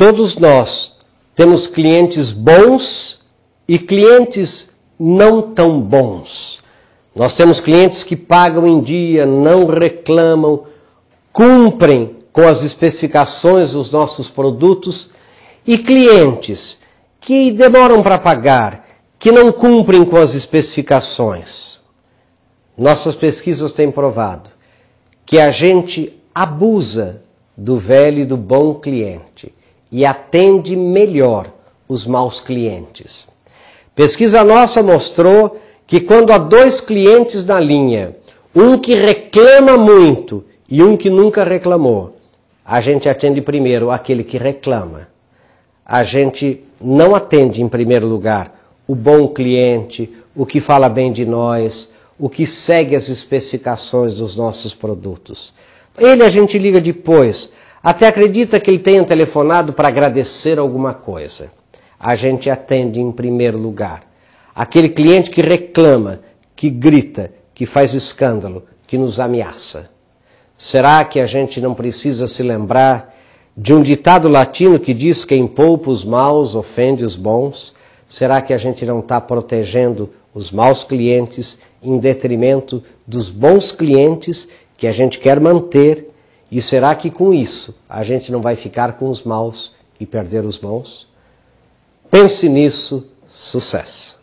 Todos nós temos clientes bons e clientes não tão bons. Nós temos clientes que pagam em dia, não reclamam, cumprem com as especificações dos nossos produtos e clientes que demoram para pagar, que não cumprem com as especificações. Nossas pesquisas têm provado que a gente abusa do velho e do bom cliente e atende melhor os maus clientes. Pesquisa nossa mostrou que quando há dois clientes na linha, um que reclama muito e um que nunca reclamou, a gente atende primeiro aquele que reclama. A gente não atende em primeiro lugar o bom cliente, o que fala bem de nós, o que segue as especificações dos nossos produtos. Ele a gente liga depois, até acredita que ele tenha telefonado para agradecer alguma coisa. A gente atende em primeiro lugar. Aquele cliente que reclama, que grita, que faz escândalo, que nos ameaça. Será que a gente não precisa se lembrar de um ditado latino que diz: quem poupa os maus ofende os bons? Será que a gente não está protegendo os maus clientes em detrimento dos bons clientes que a gente quer manter? E será que com isso a gente não vai ficar com os maus e perder os bons? Pense nisso, sucesso!